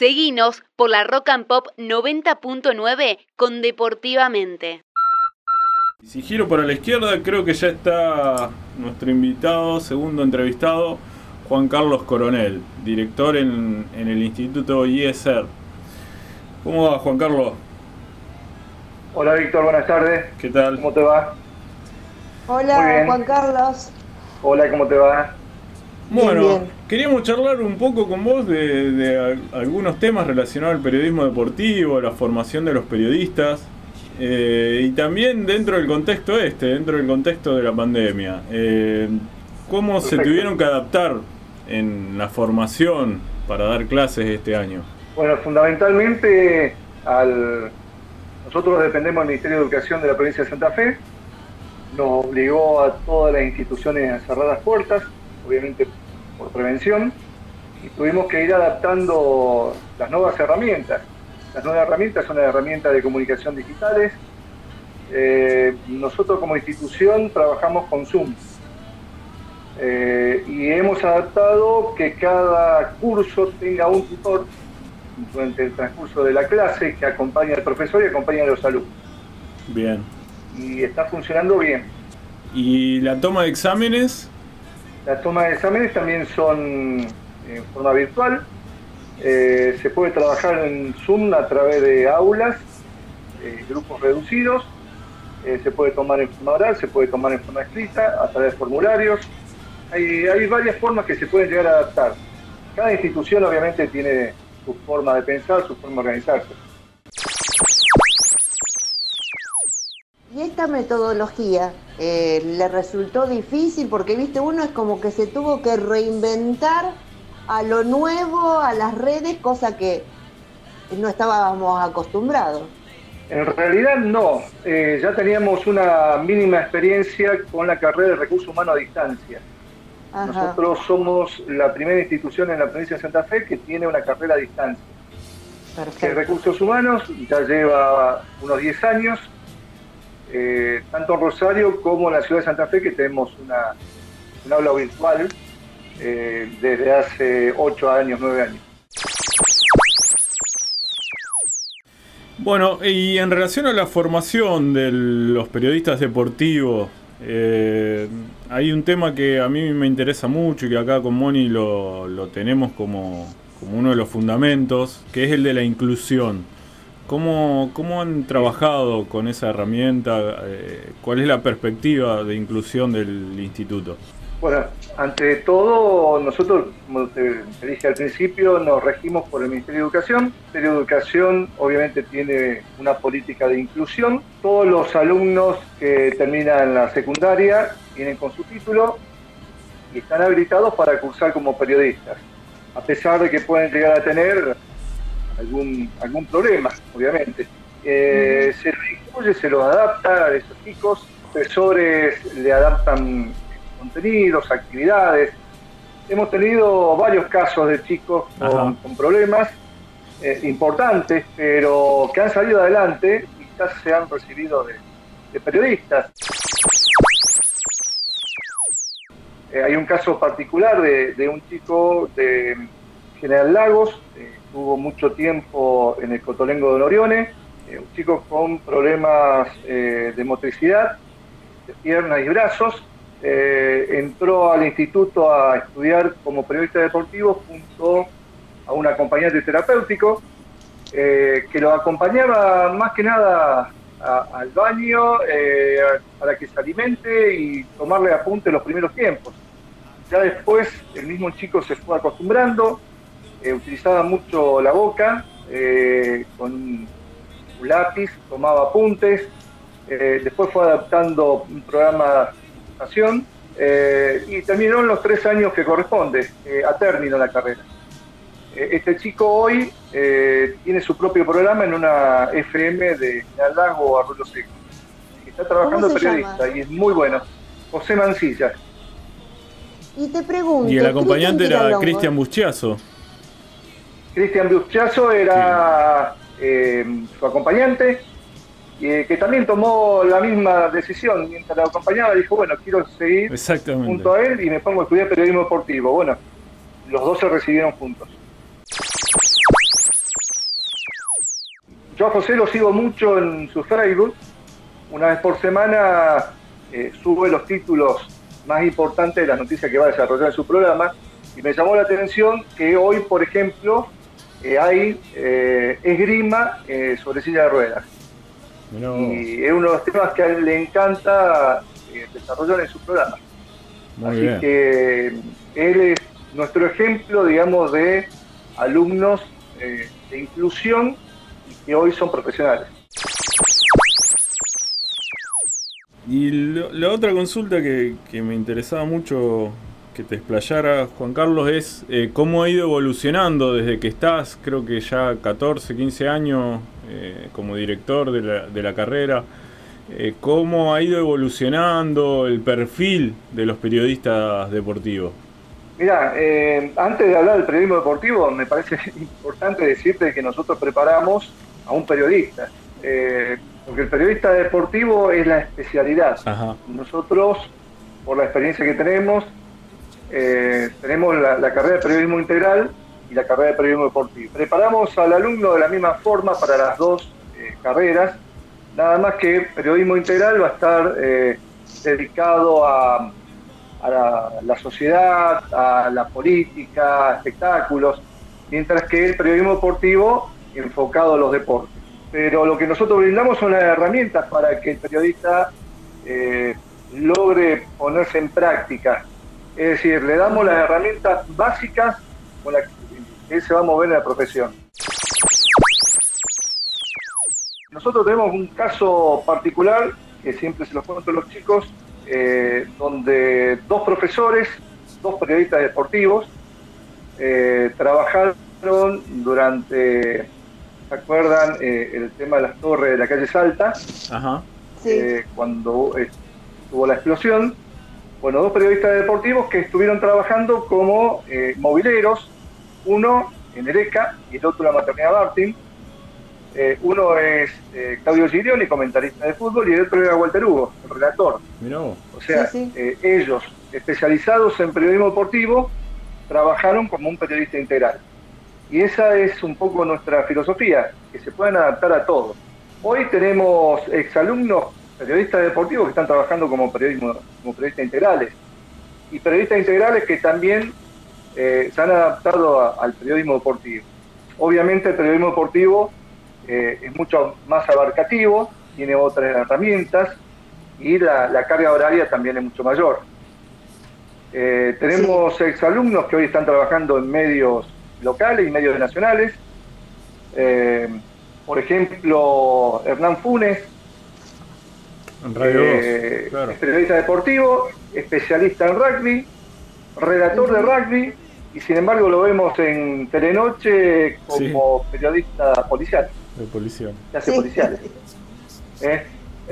Seguinos por la Rock and Pop 90.9 con Deportivamente. Si giro para la izquierda, creo que ya está nuestro invitado, segundo entrevistado, Juan Carlos Coronel, director en, el Instituto IESER. ¿Cómo va, Juan Carlos? Hola, Víctor, buenas tardes. ¿Qué tal? ¿Cómo te va? Hola, Juan Carlos. Hola, ¿cómo te va? Bueno, queríamos charlar un poco con vos de, algunos temas relacionados al periodismo deportivo, la formación de los periodistas eh, y también dentro del contexto este, dentro del contexto de la pandemia. Eh, ¿Cómo se tuvieron que adaptar en la formación para dar clases este año? Bueno, fundamentalmente al... nosotros dependemos del Ministerio de Educación de la provincia de Santa Fe, nos obligó a todas las instituciones a cerrar las puertas, obviamente por prevención, y tuvimos que ir adaptando las nuevas herramientas. Las nuevas herramientas son las herramientas de comunicación digitales. Eh, nosotros como institución trabajamos con Zoom eh, y hemos adaptado que cada curso tenga un tutor durante el transcurso de la clase que acompaña al profesor y acompaña a los alumnos. Bien. Y está funcionando bien. ¿Y la toma de exámenes? Las tomas de exámenes también son en forma virtual. Eh, se puede trabajar en Zoom a través de aulas, eh, grupos reducidos. Eh, se puede tomar en forma oral, se puede tomar en forma escrita, a través de formularios. Hay varias formas que se pueden llegar a adaptar. Cada institución obviamente tiene su forma de pensar, su forma de organizarse. Esta metodología eh, le resultó difícil? Porque, viste, uno es como que se tuvo que reinventar a lo nuevo, a las redes, cosa que no estábamos acostumbrados. En realidad no, eh, ya teníamos una mínima experiencia con la carrera de recursos humanos a distancia. Nosotros somos la primera institución en la provincia de Santa Fe que tiene una carrera a distancia. Perfecto. Recursos humanos ya lleva unos 10 años eh, tanto en Rosario como en la ciudad de Santa Fe, que tenemos una, un aula virtual eh, desde hace 8 años, 9 años. Bueno, y en relación a la formación de los periodistas deportivos, eh, hay un tema que a mí me interesa mucho y que acá con Moni lo, lo tenemos como, como uno de los fundamentos, que es el de la inclusión. ¿Cómo, ¿Cómo, han trabajado con esa herramienta? Eh, ¿Cuál es la perspectiva de inclusión del instituto? Bueno, ante todo, nosotros, como te, dije al principio, nos regimos por el Ministerio de Educación. El Ministerio de Educación obviamente tiene una política de inclusión. Todos los alumnos que terminan la secundaria vienen con su título y están habilitados para cursar como periodistas, a pesar de que pueden llegar a tener algún, algún problema, obviamente. Eh, se lo incluye, se lo adapta a esos chicos, profesores le adaptan contenidos, actividades. Hemos tenido varios casos de chicos con, problemas eh, importantes, pero que han salido adelante y ya se han recibido de, periodistas. Eh, hay un caso particular de, de, un chico de General Lagos, Tuvo mucho tiempo en el Cotolengo de Norione, eh, un chico con problemas eh, de motricidad, de piernas y brazos. Eh, entró al instituto a estudiar como periodista deportivo junto a un acompañante terapéutico que lo acompañaba más que nada al baño para que se alimente y tomarle apunte los primeros tiempos. Ya después el mismo chico se fue acostumbrando, eh, utilizaba mucho la boca, eh, con un lápiz, tomaba apuntes, eh, después fue adaptando un programa de acción y terminó en los tres años que corresponde a término la carrera. este chico hoy tiene su propio programa en una FM de Lago Arroyo Seco. Está trabajando periodista y es muy bueno. José Mancilla. Y te pregunto. Y el acompañante era Cristian Buschiazo. Cristian Buschazo era eh, su acompañante, y que también tomó la misma decisión mientras la acompañaba, dijo, bueno, quiero seguir junto a él y me pongo a estudiar periodismo deportivo. Bueno, los dos se recibieron juntos. yo a José lo sigo mucho en su Facebook. Una vez por semana eh, sube los títulos más importantes de las noticias que va a desarrollar en su programa. Y me llamó la atención que hoy, por ejemplo, eh, hay eh, esgrima sobre silla de ruedas. Y es uno de los temas que a él le encanta desarrollar en su programa. Así que él es nuestro ejemplo, digamos, de alumnos de inclusión que hoy son profesionales. Y la otra consulta que, me interesaba mucho que te explayara, Juan Carlos, es eh, cómo ha ido evolucionando desde que estás, creo que ya 14, 15 años eh, como director de la, de la carrera, eh, cómo ha ido evolucionando el perfil de los periodistas deportivos. Mira, antes de hablar del periodismo deportivo, me parece importante decirte que nosotros preparamos a un periodista. Porque el periodista deportivo es la especialidad. Nosotros, por la experiencia que tenemos, eh, tenemos la, carrera de periodismo integral y la carrera de periodismo deportivo. Preparamos al alumno de la misma forma para las dos eh, carreras, nada más que periodismo integral va a estar dedicado a, la, sociedad, a la política, a espectáculos, mientras que el periodismo deportivo enfocado a los deportes. Pero lo que nosotros brindamos son las herramientas para que el periodista eh, logre ponerse en práctica. Es decir, le damos las herramientas básicas con las que él se va a mover en la profesión. Nosotros tenemos un caso particular que siempre se lo cuento a los chicos, eh, donde dos profesores, dos periodistas deportivos, eh, trabajaron durante ¿se acuerdan eh, el tema de las torres de la calle Salta? Ajá. Eh, cuando tuvo la explosión. Bueno, dos periodistas deportivos que estuvieron trabajando como eh, mobileros, uno en Ereca y el otro en la maternidad Martín. uno es Claudio Girioni, comentarista de fútbol, y el otro era Walter Hugo, el relator. O sea, ellos, especializados en periodismo deportivo, trabajaron como un periodista integral. Y esa es un poco nuestra filosofía, que se puedan adaptar a todo. Hoy tenemos exalumnos periodistas deportivos que están trabajando como, periodismo, como periodistas integrales y periodistas integrales que también eh, se han adaptado al periodismo deportivo. Obviamente el periodismo deportivo eh, es mucho más abarcativo, tiene otras herramientas y la, carga horaria también es mucho mayor. Eh, tenemos exalumnos que hoy están trabajando en medios locales y medios nacionales. Por ejemplo, Hernán Funes, eh, periodista deportivo, especialista en rugby, redactor de rugby, y sin embargo lo vemos en Telenoche como periodista policial. De policía. hace policiales.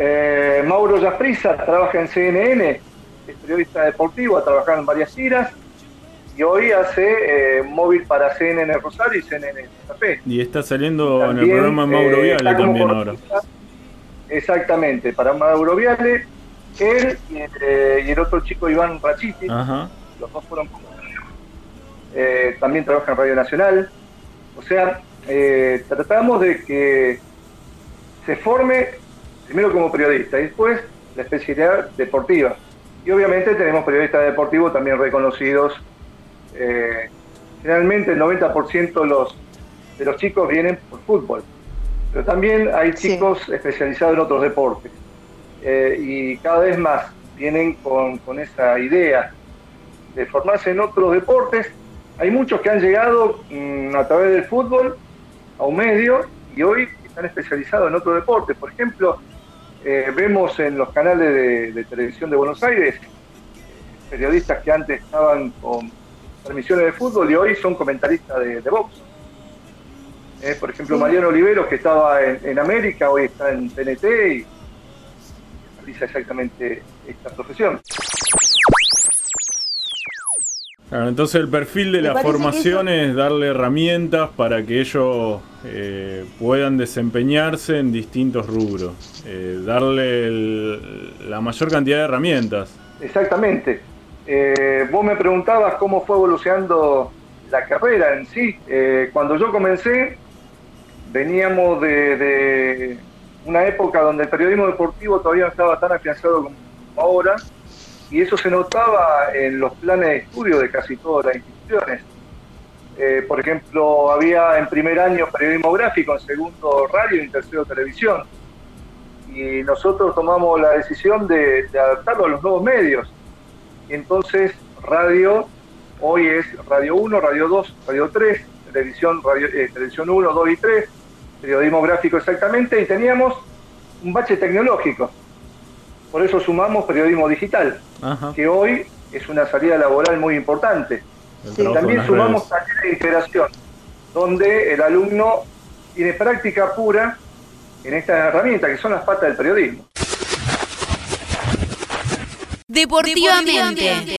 Eh, Mauro Yaprisa trabaja en CNN, es periodista deportivo, ha trabajado en varias tiras y hoy hace eh, móvil para CNN Rosario y CNN Santa Y está saliendo en el programa Mauro eh, Viale también ahora. Exactamente, para Mauro Viale, él eh, y, el otro chico Iván Rachiti, los dos fueron eh, también trabaja en Radio Nacional. O sea, tratamos de que se forme primero como periodista y después la especialidad deportiva. Y obviamente tenemos periodistas deportivos también reconocidos eh, generalmente el 90% de los, de los chicos vienen por fútbol, pero también hay chicos especializados en otros deportes eh, y cada vez más vienen con, esa idea de formarse en otros deportes. Hay muchos que han llegado mm, a través del fútbol a un medio y hoy están especializados en otros deportes. Por ejemplo, eh, vemos en los canales de, televisión de Buenos Aires periodistas que antes estaban con transmisiones de fútbol y hoy son comentaristas de, box. Eh, por ejemplo, Mariano Oliveros, que estaba en, América, hoy está en TNT y realiza exactamente esta profesión. entonces el perfil de la formación es darle herramientas para que ellos eh, puedan desempeñarse en distintos rubros, eh, darle la mayor cantidad de herramientas. Exactamente. Eh, vos me preguntabas cómo fue evolucionando la carrera en sí. Eh, cuando yo comencé, veníamos de, una época donde el periodismo deportivo todavía no estaba tan afianzado como ahora, y eso se notaba en los planes de estudio de casi todas las instituciones. Eh, por ejemplo, había en primer año periodismo gráfico, en segundo radio y en tercero televisión. Y nosotros tomamos la decisión de, adaptarlo a los nuevos medios. Y entonces radio hoy es Radio 1, Radio 2, Radio 3, televisión, radio, eh, televisión 1, 2 y 3, periodismo gráfico exactamente, y teníamos un bache tecnológico. Por eso sumamos periodismo digital, que hoy es una salida laboral muy importante. También sumamos talleres de integración, donde el alumno tiene práctica pura en estas herramientas que son las patas del periodismo. Deportivamente.